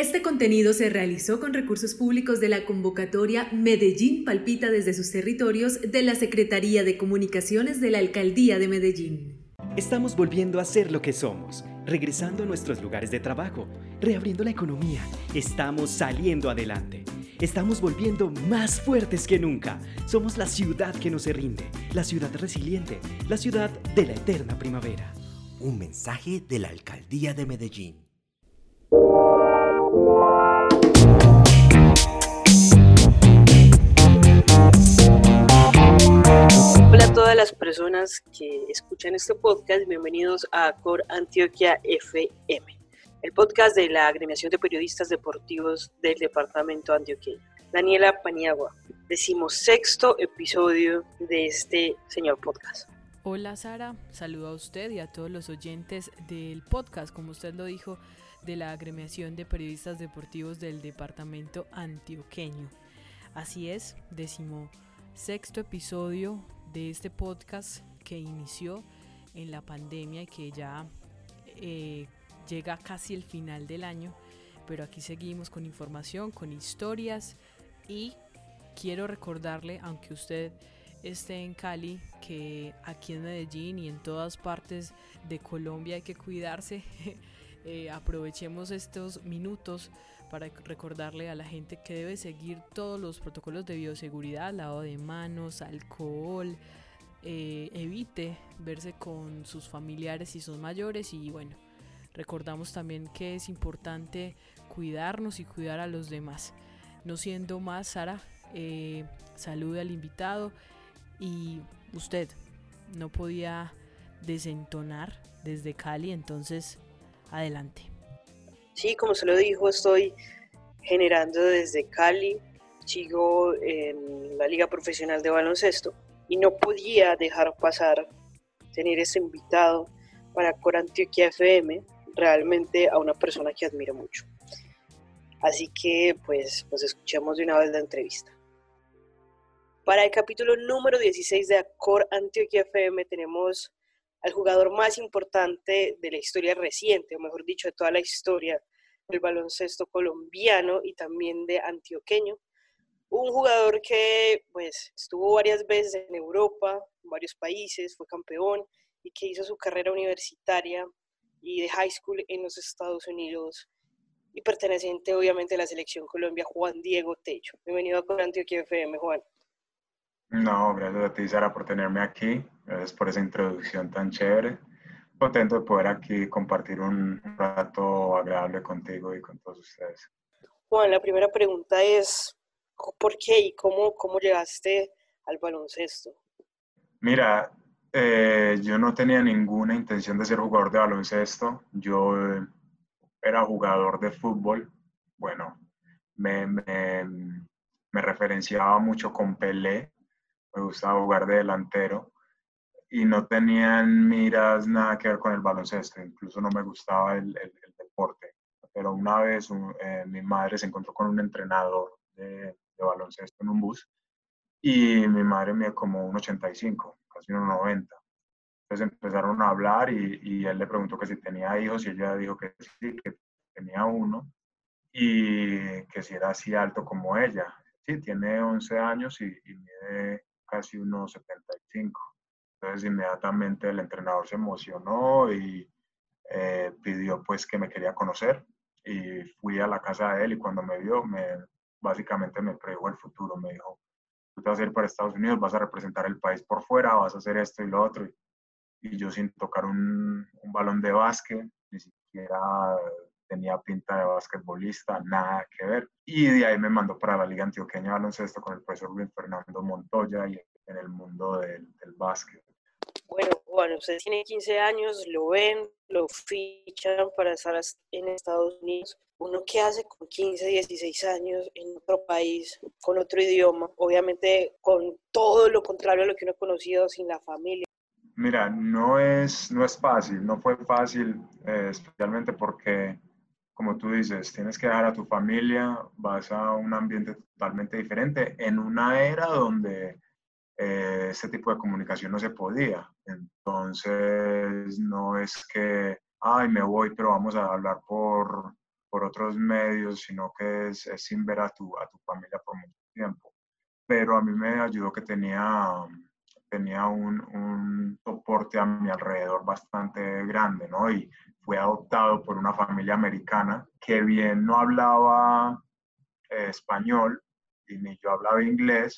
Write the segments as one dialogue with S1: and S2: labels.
S1: Este contenido se realizó con recursos públicos de la convocatoria Medellín Palpita desde sus territorios de la Secretaría de Comunicaciones de la Alcaldía de Medellín.
S2: Estamos volviendo a ser lo que somos, regresando a nuestros lugares de trabajo, reabriendo la economía. Estamos saliendo adelante. Estamos volviendo más fuertes que nunca. Somos la ciudad que no se rinde, la ciudad resiliente, la ciudad de la eterna primavera.
S3: Un mensaje de la Alcaldía de Medellín.
S4: Todas las personas que escuchan este podcast, bienvenidos a Cor Antioquia FM, el podcast de la agremiación de periodistas deportivos del departamento antioqueño. Daniela Paniagua, decimosexto episodio de este señor podcast.
S5: Hola Sara, saludo a usted y a todos los oyentes del podcast, como usted lo dijo, de la agremiación de periodistas deportivos del departamento antioqueño. Así es, decimo sexto episodio de este podcast que inició en la pandemia y que ya eh, llega casi el final del año, pero aquí seguimos con información, con historias y quiero recordarle, aunque usted esté en Cali, que aquí en Medellín y en todas partes de Colombia hay que cuidarse. Eh, aprovechemos estos minutos para recordarle a la gente que debe seguir todos los protocolos de bioseguridad, lavado de manos, alcohol, eh, evite verse con sus familiares y sus mayores y bueno, recordamos también que es importante cuidarnos y cuidar a los demás. No siendo más, Sara, eh, salude al invitado y usted no podía desentonar desde Cali, entonces adelante.
S4: Sí, como se lo dijo, estoy generando desde Cali, sigo en la Liga Profesional de Baloncesto y no podía dejar pasar tener ese invitado para Corantioquia FM, realmente a una persona que admiro mucho. Así que pues, pues escuchemos de una vez la entrevista. Para el capítulo número 16 de Acor Antioquia FM tenemos al jugador más importante de la historia reciente, o mejor dicho, de toda la historia del baloncesto colombiano y también de antioqueño. Un jugador que pues estuvo varias veces en Europa, en varios países, fue campeón y que hizo su carrera universitaria y de high school en los Estados Unidos y perteneciente obviamente a la selección Colombia, Juan Diego Tello. Bienvenido a Antioquia FM, Juan.
S6: No, gracias a ti, Sara, por tenerme aquí. Gracias por esa introducción tan chévere. Contento de poder aquí compartir un rato agradable contigo y con todos ustedes.
S4: Juan, la primera pregunta es, ¿por qué y cómo, cómo llegaste al baloncesto?
S6: Mira, eh, yo no tenía ninguna intención de ser jugador de baloncesto. Yo eh, era jugador de fútbol. Bueno, me, me, me referenciaba mucho con Pelé me gustaba jugar de delantero y no tenían miras nada que ver con el baloncesto, incluso no me gustaba el, deporte. Pero una vez eh, mi madre se encontró con un entrenador de, baloncesto en un bus y mi madre me como un 85, casi un 90. Entonces empezaron a hablar y, y, él le preguntó que si tenía hijos y ella dijo que sí, que tenía uno y que si era así alto como ella. Sí, tiene 11 años y, y mide casi unos 75. Entonces inmediatamente el entrenador se emocionó y eh, pidió pues que me quería conocer y fui a la casa de él y cuando me vio me básicamente me predijo el futuro, me dijo, tú te vas a ir para Estados Unidos, vas a representar el país por fuera, vas a hacer esto y lo otro. Y, yo sin tocar un, un balón de básquet, ni siquiera tenía pinta de basquetbolista, nada que ver. Y de ahí me mandó para la Liga Antioqueña de Baloncesto con el profesor Luis Fernando Montoya y en el mundo del, del básquet.
S4: Bueno, bueno, usted tiene 15 años, lo ven, lo fichan para estar en Estados Unidos. Uno que hace con 15, 16 años en otro país, con otro idioma, obviamente con todo lo contrario a lo que uno ha conocido, sin la familia.
S6: Mira, no es, no es fácil, no fue fácil, eh, especialmente porque como tú dices, tienes que dejar a tu familia, vas a un ambiente totalmente diferente en una era donde eh, este tipo de comunicación no se podía. Entonces, no es que, ay, me voy, pero vamos a hablar por, por otros medios, sino que es, es, sin ver a tu, a tu familia por mucho tiempo. Pero a mí me ayudó que tenía, tenía un, un soporte a mi alrededor bastante grande, ¿no? Y fui adoptado por una familia americana que bien no hablaba eh, español y ni yo hablaba inglés,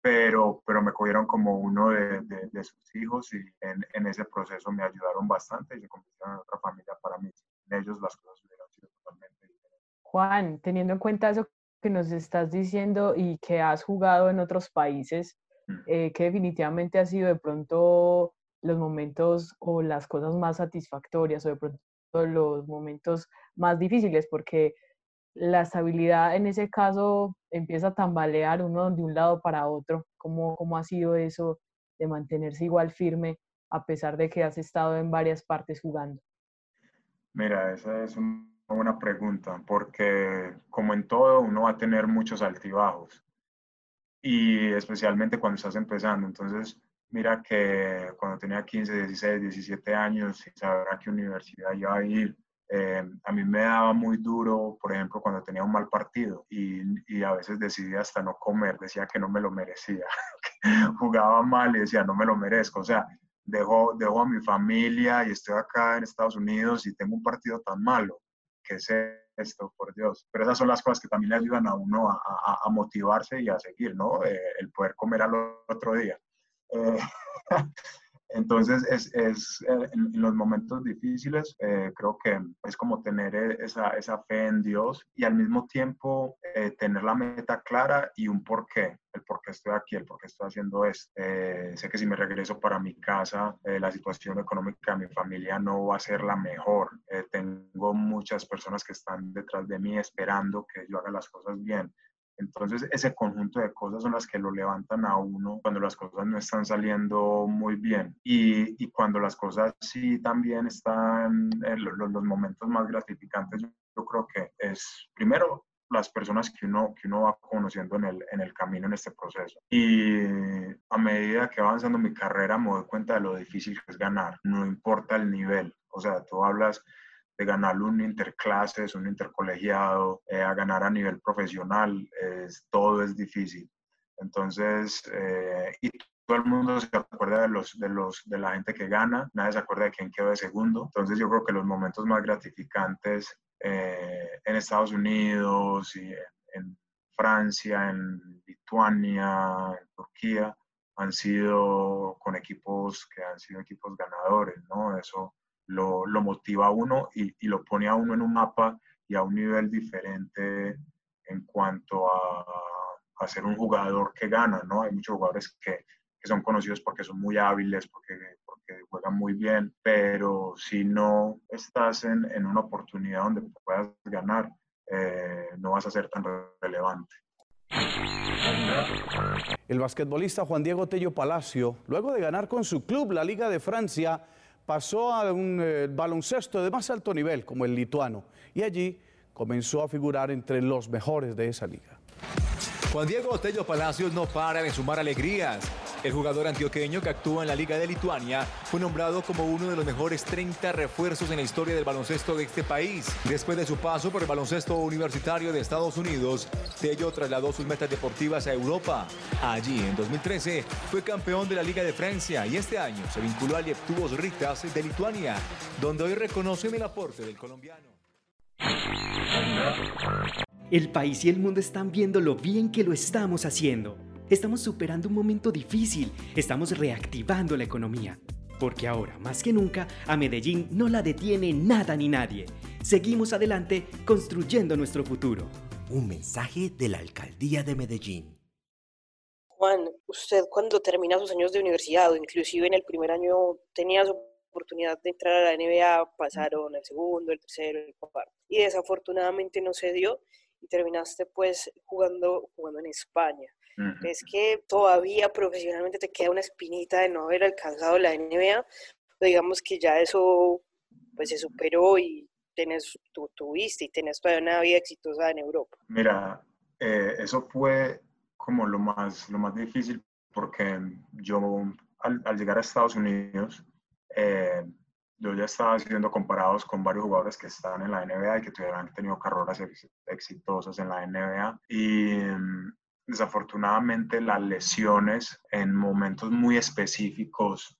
S6: pero, pero me cogieron como uno de, de, sus hijos y en, en, ese proceso me ayudaron bastante y se convirtieron en otra familia para mí. En ellos las cosas hubieran sido totalmente diferentes.
S5: Juan, teniendo en cuenta eso que nos estás diciendo y que has jugado en otros países, mm. eh, que definitivamente ha sido de pronto los momentos o las cosas más satisfactorias o de pronto los momentos más difíciles, porque la estabilidad en ese caso empieza a tambalear uno de un lado para otro. ¿Cómo, cómo ha sido eso de mantenerse igual firme a pesar de que has estado en varias partes jugando?
S6: Mira, esa es una buena pregunta, porque como en todo, uno va a tener muchos altibajos, y especialmente cuando estás empezando. Entonces, mira que cuando tenía 15, 16, 17 años, sin saber a qué universidad iba a ir, eh, a mí me daba muy duro, por ejemplo, cuando tenía un mal partido y, y, a veces decidía hasta no comer, decía que no me lo merecía, jugaba mal y decía no me lo merezco, o sea, dejo, dejo a mi familia y estoy acá en Estados Unidos y tengo un partido tan malo, que es esto, por Dios. Pero esas son las cosas que también le ayudan a uno a, a, a motivarse y a seguir, ¿no? Eh, el poder comer al otro día. Eh, Entonces, es, es eh, en, los momentos difíciles, eh, creo que es como tener e, esa, esa, fe en Dios y al mismo tiempo eh, tener la meta clara y un porqué, el por qué estoy aquí, el por qué estoy haciendo esto. sé que si me regreso para mi casa, la situación económica de mi familia no va a ser la mejor. tengo muchas personas que están detrás de mí esperando que yo haga las cosas bien. Entonces, ese conjunto de cosas son las que lo levantan a uno cuando las cosas no están saliendo muy bien. Y, y cuando las cosas sí también están, en los, los, momentos más gratificantes, yo creo que es, primero, las personas que uno, que uno va conociendo en el, en el camino, en este proceso. Y a medida que va avanzando mi carrera, me doy cuenta de lo difícil que es ganar, no importa el nivel. O sea, tú hablas de ganar un interclases, un intercolegiado, eh, a ganar a nivel profesional, es, todo es difícil. Entonces, eh, y todo el mundo se acuerda de, los, de, los, de la gente que gana, nadie se acuerda de quién quedó de segundo. Entonces, yo creo que los momentos más gratificantes eh, en Estados Unidos y en, Francia, en Lituania, en Turquía, han sido con equipos que han sido equipos ganadores, ¿no? Eso lo, motiva a uno y, lo pone a uno en un mapa y a un nivel diferente en cuanto a, a ser un jugador que gana, ¿no? Hay muchos jugadores que, que son conocidos porque son muy hábiles, porque, porque juegan muy bien, pero si no estás en, en una oportunidad donde puedas ganar, eh, no vas a ser tan relevante.
S7: El basquetbolista Juan Diego Tello Palacio, luego de ganar con su club la Liga de Francia, pasó a un eh, baloncesto de más alto nivel, como el lituano, y allí comenzó a figurar entre los mejores de esa liga.
S8: Juan Diego Otello Palacios no para de sumar alegrías. El jugador antioqueño que actúa en la Liga de Lituania fue nombrado como uno de los mejores 30 refuerzos en la historia del baloncesto de este país. Después de su paso por el baloncesto universitario de Estados Unidos, Tello trasladó sus metas deportivas a Europa. Allí, en 2013, fue campeón de la Liga de Francia y este año se vinculó al Lietuvos Ritas de Lituania, donde hoy reconocen el aporte del colombiano.
S2: El país y el mundo están viendo lo bien que lo estamos haciendo. Estamos superando un momento difícil, estamos reactivando la economía. Porque ahora, más que nunca, a Medellín no la detiene nada ni nadie. Seguimos adelante construyendo nuestro futuro.
S3: Un mensaje de la Alcaldía de Medellín.
S4: Juan, usted cuando termina sus años de universidad o inclusive en el primer año tenía su oportunidad de entrar a la NBA, pasaron el segundo, el tercero, el cuarto. Y desafortunadamente no se dio y terminaste pues jugando, jugando en España. Es que todavía profesionalmente te queda una espinita de no haber alcanzado la NBA, digamos que ya eso pues se superó y tenés, tú tuviste y tenés todavía una vida exitosa en Europa.
S6: Mira, eh, eso fue como lo más, lo más difícil porque yo al, al llegar a Estados Unidos, eh, yo ya estaba siendo comparados con varios jugadores que están en la NBA y que tuvieran tenido carreras exitosas en la NBA. Y desafortunadamente las lesiones en momentos muy específicos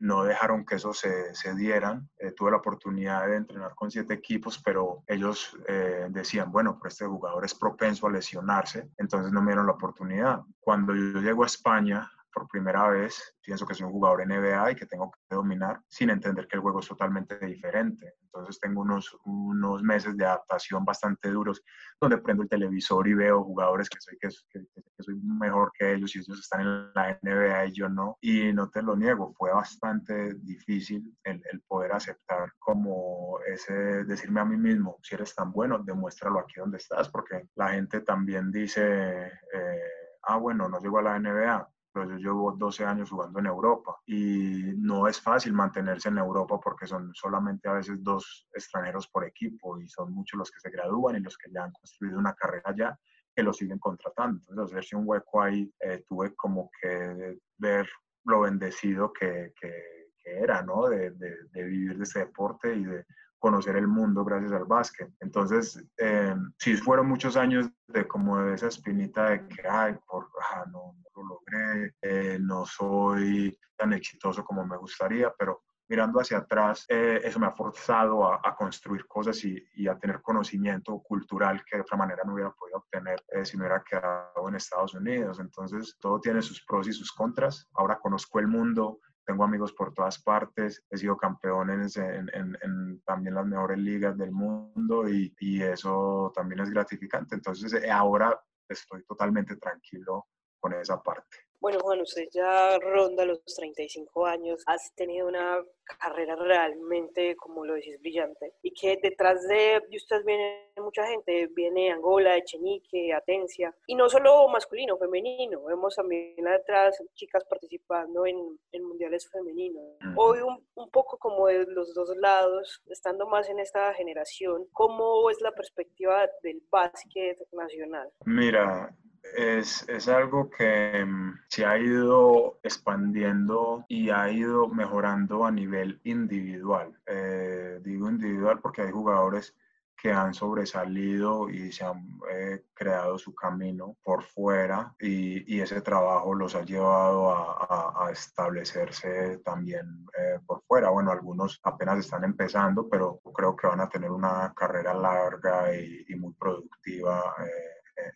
S6: no dejaron que eso se, se dieran. Eh, tuve la oportunidad de entrenar con siete equipos, pero ellos eh, decían, bueno, pero este jugador es propenso a lesionarse, entonces no me dieron la oportunidad. Cuando yo llego a España, por primera vez, pienso que soy un jugador NBA y que tengo que dominar sin entender que el juego es totalmente diferente. Entonces tengo unos, unos meses de adaptación bastante duros donde prendo el televisor y veo jugadores que soy, que, que, soy mejor que ellos y ellos están en la NBA y yo no. Y no te lo niego, fue bastante difícil el, el poder aceptar como ese, decirme a mí mismo, si eres tan bueno, demuéstralo aquí donde estás, porque la gente también dice... Eh, ah, bueno, no llego a la NBA, pero yo llevo 12 años jugando en Europa y no es fácil mantenerse en Europa porque son solamente a veces dos extranjeros por equipo y son muchos los que se gradúan y los que ya han construido una carrera allá que lo siguen contratando. Entonces, hacerse un hueco ahí, eh, tuve como que ver lo bendecido que, que, era, ¿no? De, de, de, vivir de este deporte y de conocer el mundo gracias al básquet. Entonces, eh, sí fueron muchos años de como de esa espinita de que, ay, por, ah, no, lo logré, eh, no soy tan exitoso como me gustaría, pero mirando hacia atrás, eh, eso me ha forzado a, construir cosas y, y, a tener conocimiento cultural que de otra manera no hubiera podido obtener eh, si me hubiera quedado en Estados Unidos. Entonces, todo tiene sus pros y sus contras. Ahora conozco el mundo, tengo amigos por todas partes, he sido campeón en, en, también las mejores ligas del mundo y, eso también es gratificante. Entonces eh, ahora estoy totalmente tranquilo con esa parte.
S4: Bueno, Juan, usted ya ronda los 35 años, has tenido una carrera realmente, como lo decís, brillante, y que detrás de usted viene mucha gente, viene Angola, Echenique, Atencia, y no solo masculino, femenino, vemos también detrás chicas participando en, en mundiales femeninos. Hoy un, un, poco como de los dos lados, estando más en esta generación, ¿cómo es la perspectiva del básquet nacional?
S6: Mira, es, es, algo que mm, se ha ido expandiendo y ha ido mejorando a nivel individual. Eh, digo individual porque hay jugadores que han sobresalido y se han eh, creado su camino por fuera y, y, ese trabajo los ha llevado a, a, establecerse también eh, por fuera. Bueno, algunos apenas están empezando, pero creo que van a tener una carrera larga y, y muy productiva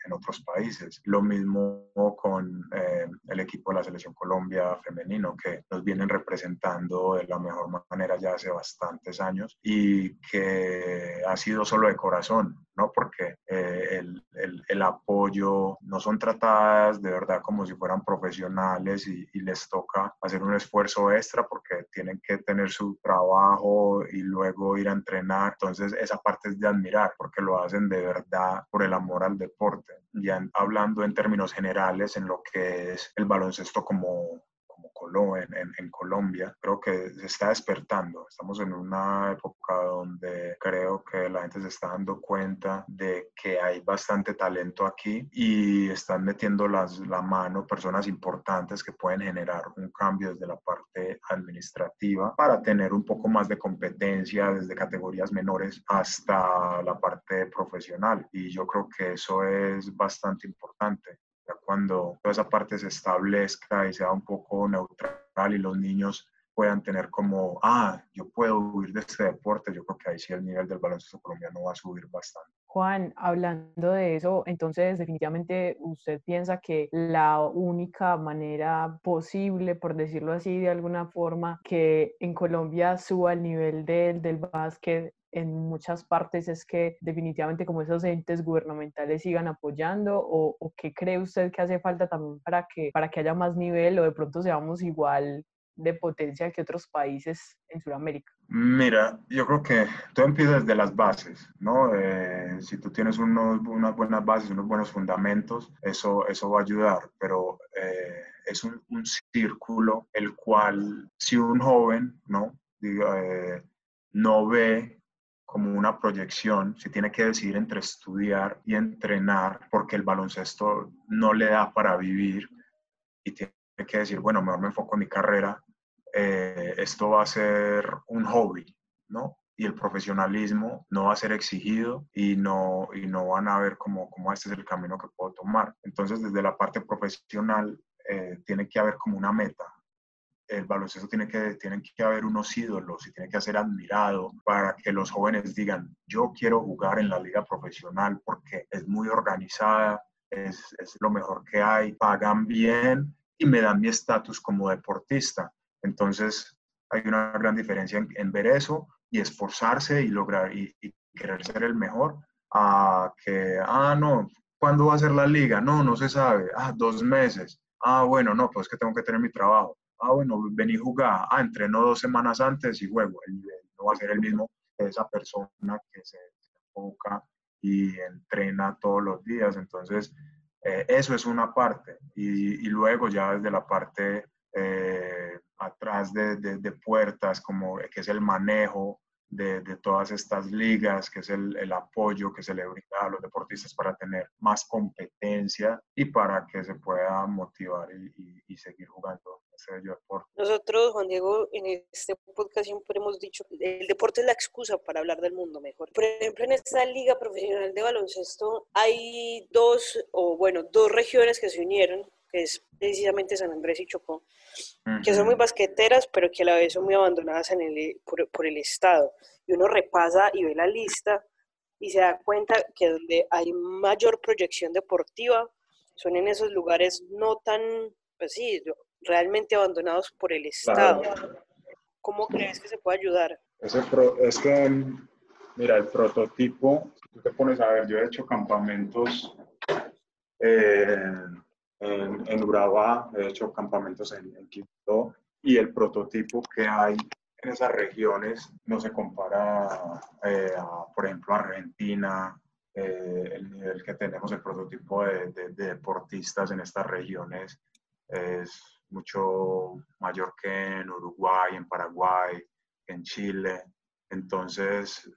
S6: en otros países. Lo mismo con eh, el equipo de la Selección Colombia femenino, que nos vienen representando de la mejor manera ya hace bastantes años y que ha sido solo de corazón, ¿no? Porque eh, el, el, apoyo no son tratadas de verdad como si fueran profesionales y, y les toca hacer un esfuerzo extra porque tienen que tener su trabajo y luego ir a entrenar. Entonces esa parte es de admirar porque lo hacen de verdad por el amor al deporte ya hablando en términos generales en lo que es el baloncesto como, en, en, Colombia, creo que se está despertando. Estamos en una época donde creo que la gente se está dando cuenta de que hay bastante talento aquí y están metiendo las, la mano personas importantes que pueden generar un cambio desde la parte administrativa para tener un poco más de competencia desde categorías menores hasta la parte profesional. Y yo creo que eso es bastante importante ya cuando toda esa parte se establezca y sea un poco neutral y los niños puedan tener como, ah, yo puedo huir de este deporte, yo creo que ahí sí el nivel del baloncesto colombiano va a subir bastante.
S5: Juan, hablando de eso, entonces definitivamente usted piensa que la única manera posible, por decirlo así de alguna forma, que en Colombia suba el nivel del, del básquet en muchas partes es que definitivamente como esos entes gubernamentales sigan apoyando o, o, qué cree usted que hace falta también para que, para que haya más nivel o de pronto seamos igual de potencia que otros países en Sudamérica?
S6: Mira, yo creo que todo empieza desde las bases, ¿no? Eh, si tú tienes unos, unas buenas bases, unos buenos fundamentos, eso, eso va a ayudar, pero eh, es un, un, círculo el cual si un joven, ¿no? Diga, eh, no ve como una proyección, si tiene que decidir entre estudiar y entrenar, porque el baloncesto no le da para vivir y tiene que decir, bueno, mejor me enfoco en mi carrera, eh, esto va a ser un hobby, ¿no? Y el profesionalismo no va a ser exigido y no, y no van a ver como, como este es el camino que puedo tomar. Entonces, desde la parte profesional, eh, tiene que haber como una meta. El baloncesto tiene que, tienen que haber unos ídolos y tiene que ser admirado para que los jóvenes digan, yo quiero jugar en la liga profesional porque es muy organizada, es, es lo mejor que hay, pagan bien y me dan mi estatus como deportista. Entonces, hay una gran diferencia en, ver eso y esforzarse y lograr y, querer ser el mejor a que, ah, no, ¿cuándo va a ser la liga? No, no se sabe. Ah, dos meses. Ah, bueno, no, pues que tengo que tener mi trabajo. Ah, bueno, vení a jugar. Ah, entreno dos semanas antes y juego. El nivel no va a ser el mismo que esa persona que se, enfoca y entrena todos los días. Entonces, eh, eso es una parte. Y, y, luego ya desde la parte eh, atrás de, de, puertas, como que es el manejo de, de todas estas ligas, que es el, el, apoyo que se le brinda a los deportistas para tener más competencia y para que se pueda motivar y, y, seguir jugando
S4: Nosotros, Juan Diego, en este podcast siempre hemos dicho que el deporte es la excusa para hablar del mundo mejor. Por ejemplo, en esta liga profesional de baloncesto hay dos, o bueno, dos regiones que se unieron que es precisamente San Andrés y Chocó, que son muy basqueteras, pero que a la vez son muy abandonadas en el, por, el Estado. Y uno repasa y ve la lista y se da cuenta que donde hay mayor proyección deportiva son en esos lugares no tan, pues sí, realmente abandonados por el Estado. ¿Cómo crees que se puede ayudar?
S6: es que, mira, el prototipo, tú te pones a ver, yo he hecho campamentos eh, en, en Urabá, he hecho campamentos en, en Quito y el prototipo que hay en esas regiones no se compara, eh, a, por ejemplo, a Argentina, eh, el nivel que tenemos, el prototipo de, de, deportistas en estas regiones es mucho mayor que en Uruguay, en Paraguay, en Chile. Entonces,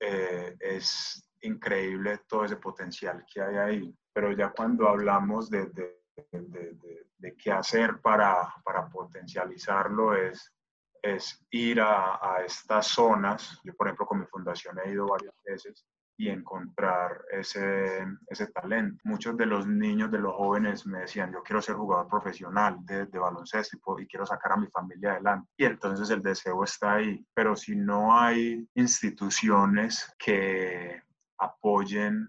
S6: eh, es increíble todo ese potencial que hay ahí pero ya cuando hablamos de, de, de, de qué hacer para, para potencializarlo es, es ir a, a, estas zonas. Yo, por ejemplo, con mi fundación he ido varias veces y encontrar ese, ese talento. Muchos de los niños, de los jóvenes me decían, yo quiero ser jugador profesional de, de baloncesto y, y, quiero sacar a mi familia adelante. Y entonces el deseo está ahí. Pero si no hay instituciones que apoyen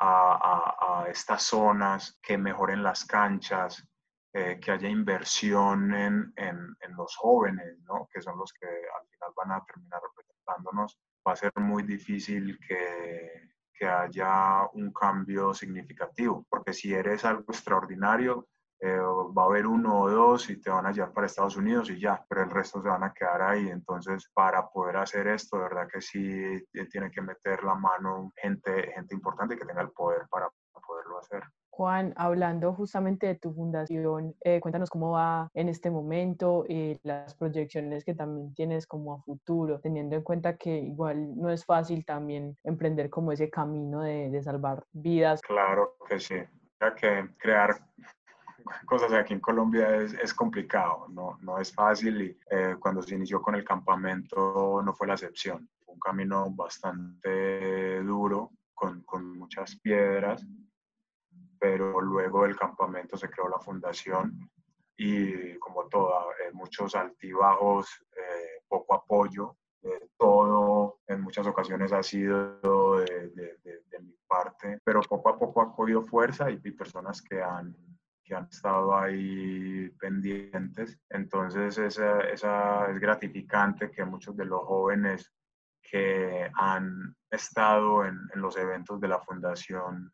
S6: a, estas zonas, que mejoren las canchas, eh, que haya inversión en, en, los jóvenes, ¿no? que son los que al final van a terminar representándonos, va a ser muy difícil que, que haya un cambio significativo, porque si eres algo extraordinario, eh, va a haber uno o dos y te van a llevar para Estados Unidos y ya, pero el resto se van a quedar ahí. Entonces, para poder hacer esto, de verdad que sí eh, tiene que meter la mano gente, gente importante que tenga el poder para poderlo hacer.
S5: Juan, hablando justamente de tu fundación, eh, cuéntanos cómo va en este momento y las proyecciones que también tienes como a futuro, teniendo en cuenta que igual no es fácil también emprender como ese camino de, de salvar vidas.
S6: Claro que sí, ya que crear cosas aquí en Colombia es, es complicado, no, no, es fácil y eh, cuando se inició con el campamento no fue la excepción. Un camino bastante duro, con, con muchas piedras, pero luego del campamento se creó la fundación y como toda, eh, muchos altibajos, eh, poco apoyo, todo en muchas ocasiones ha sido de, de, de, mi parte, pero poco a poco ha cogido fuerza y, y personas que han que han estado ahí pendientes. Entonces, esa, esa es gratificante que muchos de los jóvenes que han estado en, en los eventos de la fundación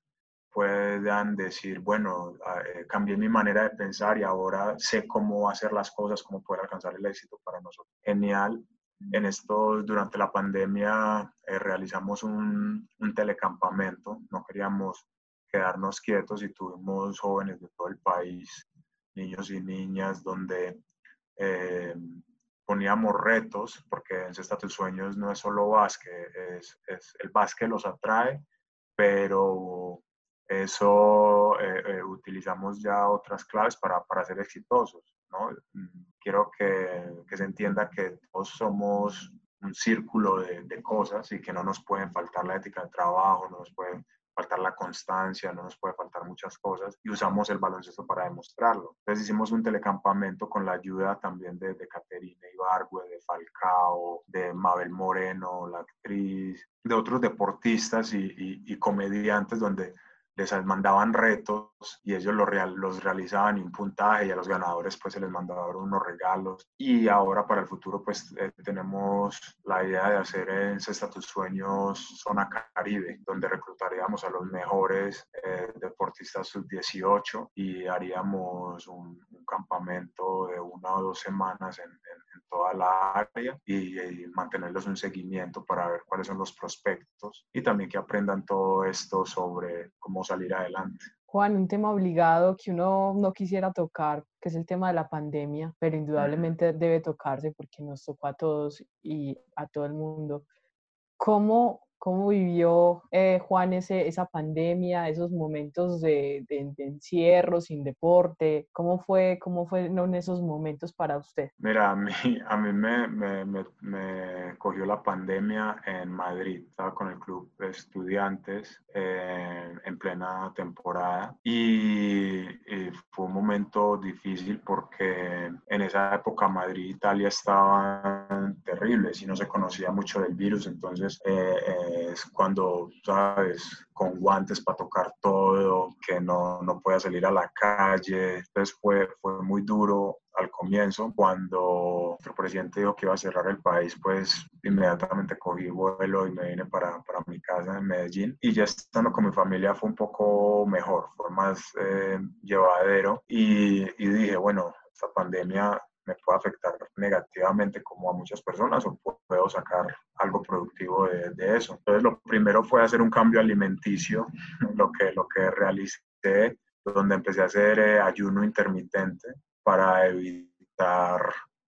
S6: puedan decir, bueno, eh, cambié mi manera de pensar y ahora sé cómo hacer las cosas, cómo poder alcanzar el éxito para nosotros. Genial. En esto, durante la pandemia, eh, realizamos un, un telecampamento. No queríamos quedarnos quietos y tuvimos jóvenes de todo el país, niños y niñas, donde eh, poníamos retos, porque en Cesta Tus Sueños no es solo básquet, es, es, el básquet los atrae, pero eso eh, eh, utilizamos ya otras claves para, para ser exitosos. ¿no? Quiero que, que se entienda que todos somos un círculo de, de, cosas y que no nos pueden faltar la ética de trabajo, no nos puede faltar la constancia, no nos puede faltar muchas cosas y usamos el baloncesto para demostrarlo. Entonces hicimos un telecampamento con la ayuda también de, de Caterina Ibargüe, de Falcao, de Mabel Moreno, la actriz, de otros deportistas y, y, y comediantes donde les mandaban retos y ellos los, real, los realizaban y un puntaje y a los ganadores pues se les mandaban unos regalos. Y ahora para el futuro pues eh, tenemos la idea de hacer en Cesta Tus Sueños Zona Caribe donde reclutaríamos a los mejores eh, deportistas sub-18 y haríamos un, un, campamento de una o dos semanas en, en, en toda la área y, y mantenerles un seguimiento para ver cuáles son los prospectos y también que aprendan todo esto sobre cómo salir adelante.
S5: Juan, un tema obligado que uno no quisiera tocar, que es el tema de la pandemia, pero indudablemente debe tocarse porque nos tocó a todos y a todo el mundo. ¿Cómo ¿Cómo vivió eh, Juan ese, esa pandemia, esos momentos de, de, de, encierro, sin deporte? ¿Cómo fue, cómo fueron esos momentos para usted?
S6: Mira, a mí, a mí me, me, me, me cogió la pandemia en Madrid. Estaba con el club de estudiantes eh, en plena temporada y, y, fue un momento difícil porque en esa época Madrid e Italia estaban terribles y no se conocía mucho del virus. Entonces, eh, es cuando, sabes, con guantes para tocar todo, que no, no podía salir a la calle. Entonces fue, fue muy duro al comienzo. Cuando nuestro presidente dijo que iba a cerrar el país, pues inmediatamente cogí vuelo y me vine para, para mi casa en Medellín. Y ya estando con mi familia fue un poco mejor, fue más eh, llevadero. Y, y dije, bueno, esta pandemia me puede afectar negativamente como a muchas personas o puedo sacar algo productivo de, eso. Entonces lo primero fue hacer un cambio alimenticio, lo que, lo que realicé, donde empecé a hacer eh, ayuno intermitente para evitar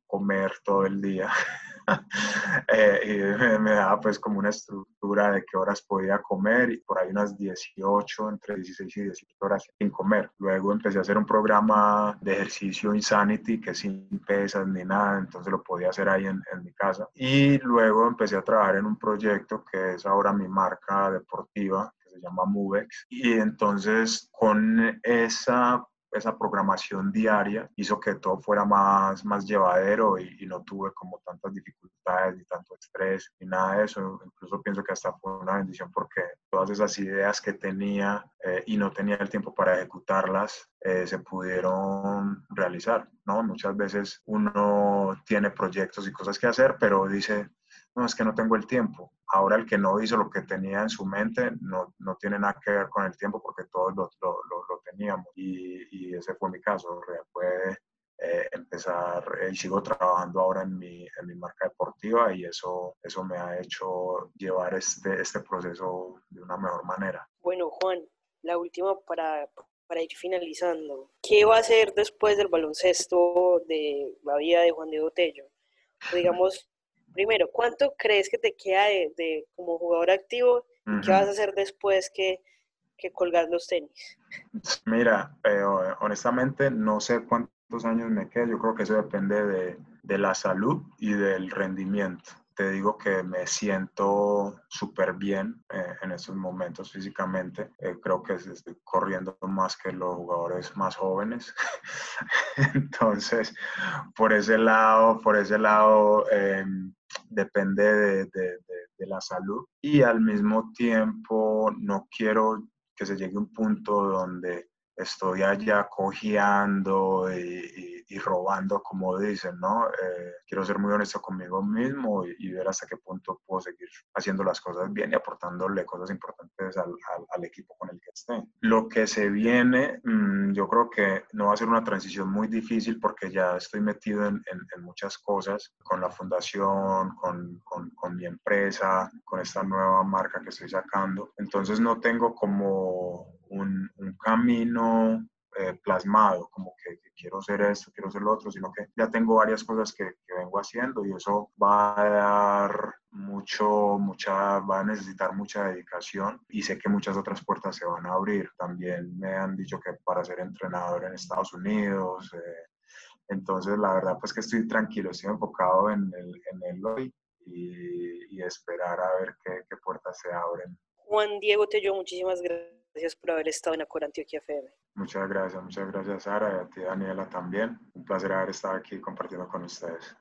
S6: comer todo el día. eh, y me, daba pues como una estructura de qué horas podía comer y por ahí unas 18, entre 16 y 18 horas sin comer. Luego empecé a hacer un programa de ejercicio Insanity que sin pesas ni nada, entonces lo podía hacer ahí en, en mi casa. Y luego empecé a trabajar en un proyecto que es ahora mi marca deportiva se llama Movex. Y entonces con esa esa programación diaria hizo que todo fuera más, más llevadero y, no tuve como tantas dificultades ni tanto estrés ni nada de eso. Incluso pienso que hasta fue una bendición porque todas esas ideas que tenía eh, y no tenía el tiempo para ejecutarlas eh, se pudieron realizar, ¿no? Muchas veces uno tiene proyectos y cosas que hacer, pero dice, no, es que no tengo el tiempo. Ahora el que no hizo lo que tenía en su mente no, no tiene nada que ver con el tiempo porque todos lo, lo, lo, lo teníamos y, y, ese fue mi caso. Fue eh, empezar eh, y sigo trabajando ahora en mi, en mi marca deportiva y eso, eso me ha hecho llevar este, este proceso de una mejor manera.
S4: Bueno, Juan, la última para, para ir finalizando. ¿Qué va a hacer después del baloncesto de la vida de Juan Diego Tello? Digamos, primero, ¿cuánto crees que te queda de, de como jugador activo? Uh -huh. ¿Qué vas a hacer después que, que colgar los tenis?
S6: Mira, eh, honestamente no sé cuántos años me queda. Yo creo que eso depende de, de la salud y del rendimiento te digo que me siento súper bien eh, en estos momentos físicamente. Eh, creo que estoy corriendo más que los jugadores más jóvenes. Entonces, por ese lado, por ese lado, eh, depende de, de, de, de, la salud. Y al mismo tiempo, no quiero que se llegue a un punto donde estoy allá cojeando y, y, y, robando, como dicen, ¿no? Eh, quiero ser muy honesto conmigo mismo y, y, ver hasta qué punto puedo seguir haciendo las cosas bien y aportándole cosas importantes al, al, al equipo con el que esté. Lo que se viene, mmm, yo creo que no va a ser una transición muy difícil porque ya estoy metido en, en, en muchas cosas, con la fundación, con, con, con mi empresa, con esta nueva marca que estoy sacando. Entonces no tengo como un, un camino eh, plasmado, como que, quiero hacer esto, quiero hacer lo otro, sino que ya tengo varias cosas que, que, vengo haciendo y eso va a dar mucho, mucha, va a necesitar mucha dedicación y sé que muchas otras puertas se van a abrir. También me han dicho que para ser entrenador en Estados Unidos, eh, Entonces, la verdad, pues que estoy tranquilo, estoy enfocado en el, en el hoy y, esperar a ver qué, qué, puertas se abren.
S4: Juan Diego Tello, muchísimas gracias por haber estado en Acor Antioquia FM.
S6: Muchas gracias, muchas gracias Sara y a ti Daniela también. Un placer haber estado aquí compartiendo con ustedes.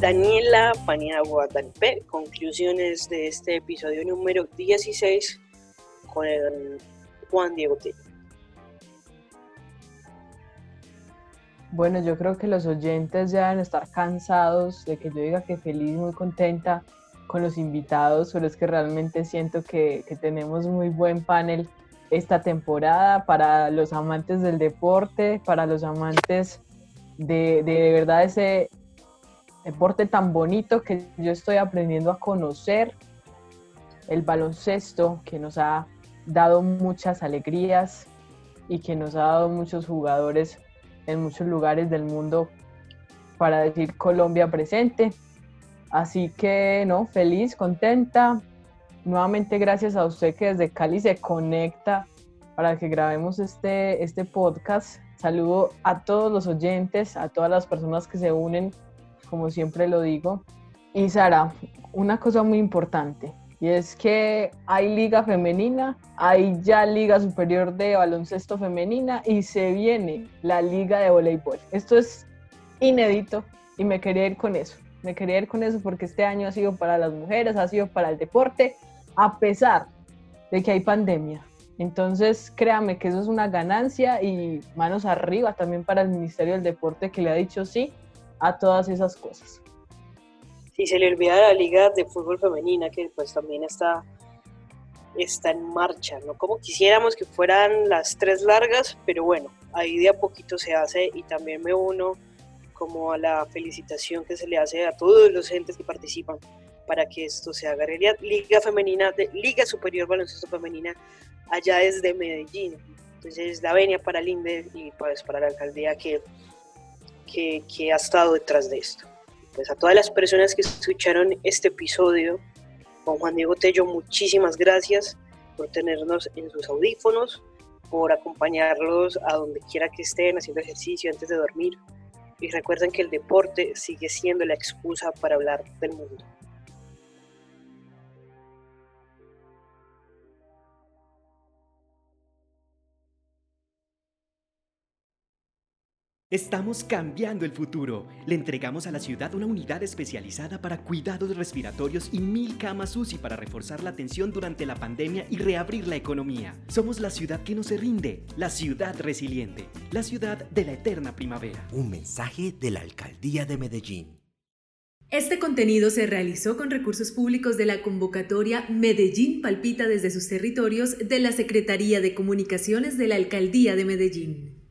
S4: Daniela Paniagua Dalpe, conclusiones de este episodio número 16 con el Juan Diego T.
S5: Bueno, yo creo que los oyentes ya deben estar cansados de que yo diga que feliz, muy contenta con los invitados, pero es que realmente siento que, que tenemos muy buen panel esta temporada para los amantes del deporte, para los amantes de, de, de verdad ese deporte tan bonito que yo estoy aprendiendo a conocer, el baloncesto que nos ha dado muchas alegrías y que nos ha dado muchos jugadores en muchos lugares del mundo para decir Colombia presente. Así que, no, feliz, contenta. Nuevamente gracias a usted que desde Cali se conecta para que grabemos este, este podcast. Saludo a todos los oyentes, a todas las personas que se unen como siempre lo digo. Y Sara, una cosa muy importante, y es que hay liga femenina, hay ya liga superior de baloncesto femenina y se viene la liga de voleibol. Esto es inédito y me quería ir con eso. Me quería ir con eso porque este año ha sido para las mujeres, ha sido para el deporte, a pesar de que hay pandemia. Entonces, créame que eso es una ganancia y manos arriba también para el Ministerio del Deporte que le ha dicho sí a todas esas cosas.
S4: Si se le olvida la liga de fútbol femenina, que pues también está, está en marcha, no como quisiéramos que fueran las tres largas, pero bueno, ahí de a poquito se hace y también me uno como a la felicitación que se le hace a todos los entes que participan para que esto se haga realidad. Liga Femenina, de, Liga Superior Baloncesto Femenina, allá desde Medellín. Entonces, la venia para el y pues para la alcaldía que que, ha estado detrás de esto. Pues a todas las personas que escucharon este episodio, con Juan Diego Tello, muchísimas gracias por tenernos en sus audífonos, por acompañarlos a donde quiera que estén haciendo ejercicio antes de dormir. Y recuerden que el deporte sigue siendo la excusa para hablar del mundo.
S2: Estamos cambiando el futuro. Le entregamos a la ciudad una unidad especializada para cuidados respiratorios y mil camas UCI para reforzar la atención durante la pandemia y reabrir la economía. Somos la ciudad que no se rinde, la ciudad resiliente, la ciudad de la eterna primavera.
S3: Un mensaje de la Alcaldía de Medellín.
S1: Este contenido se realizó con recursos públicos de la convocatoria Medellín Palpita desde sus territorios de la Secretaría de Comunicaciones de la Alcaldía de Medellín.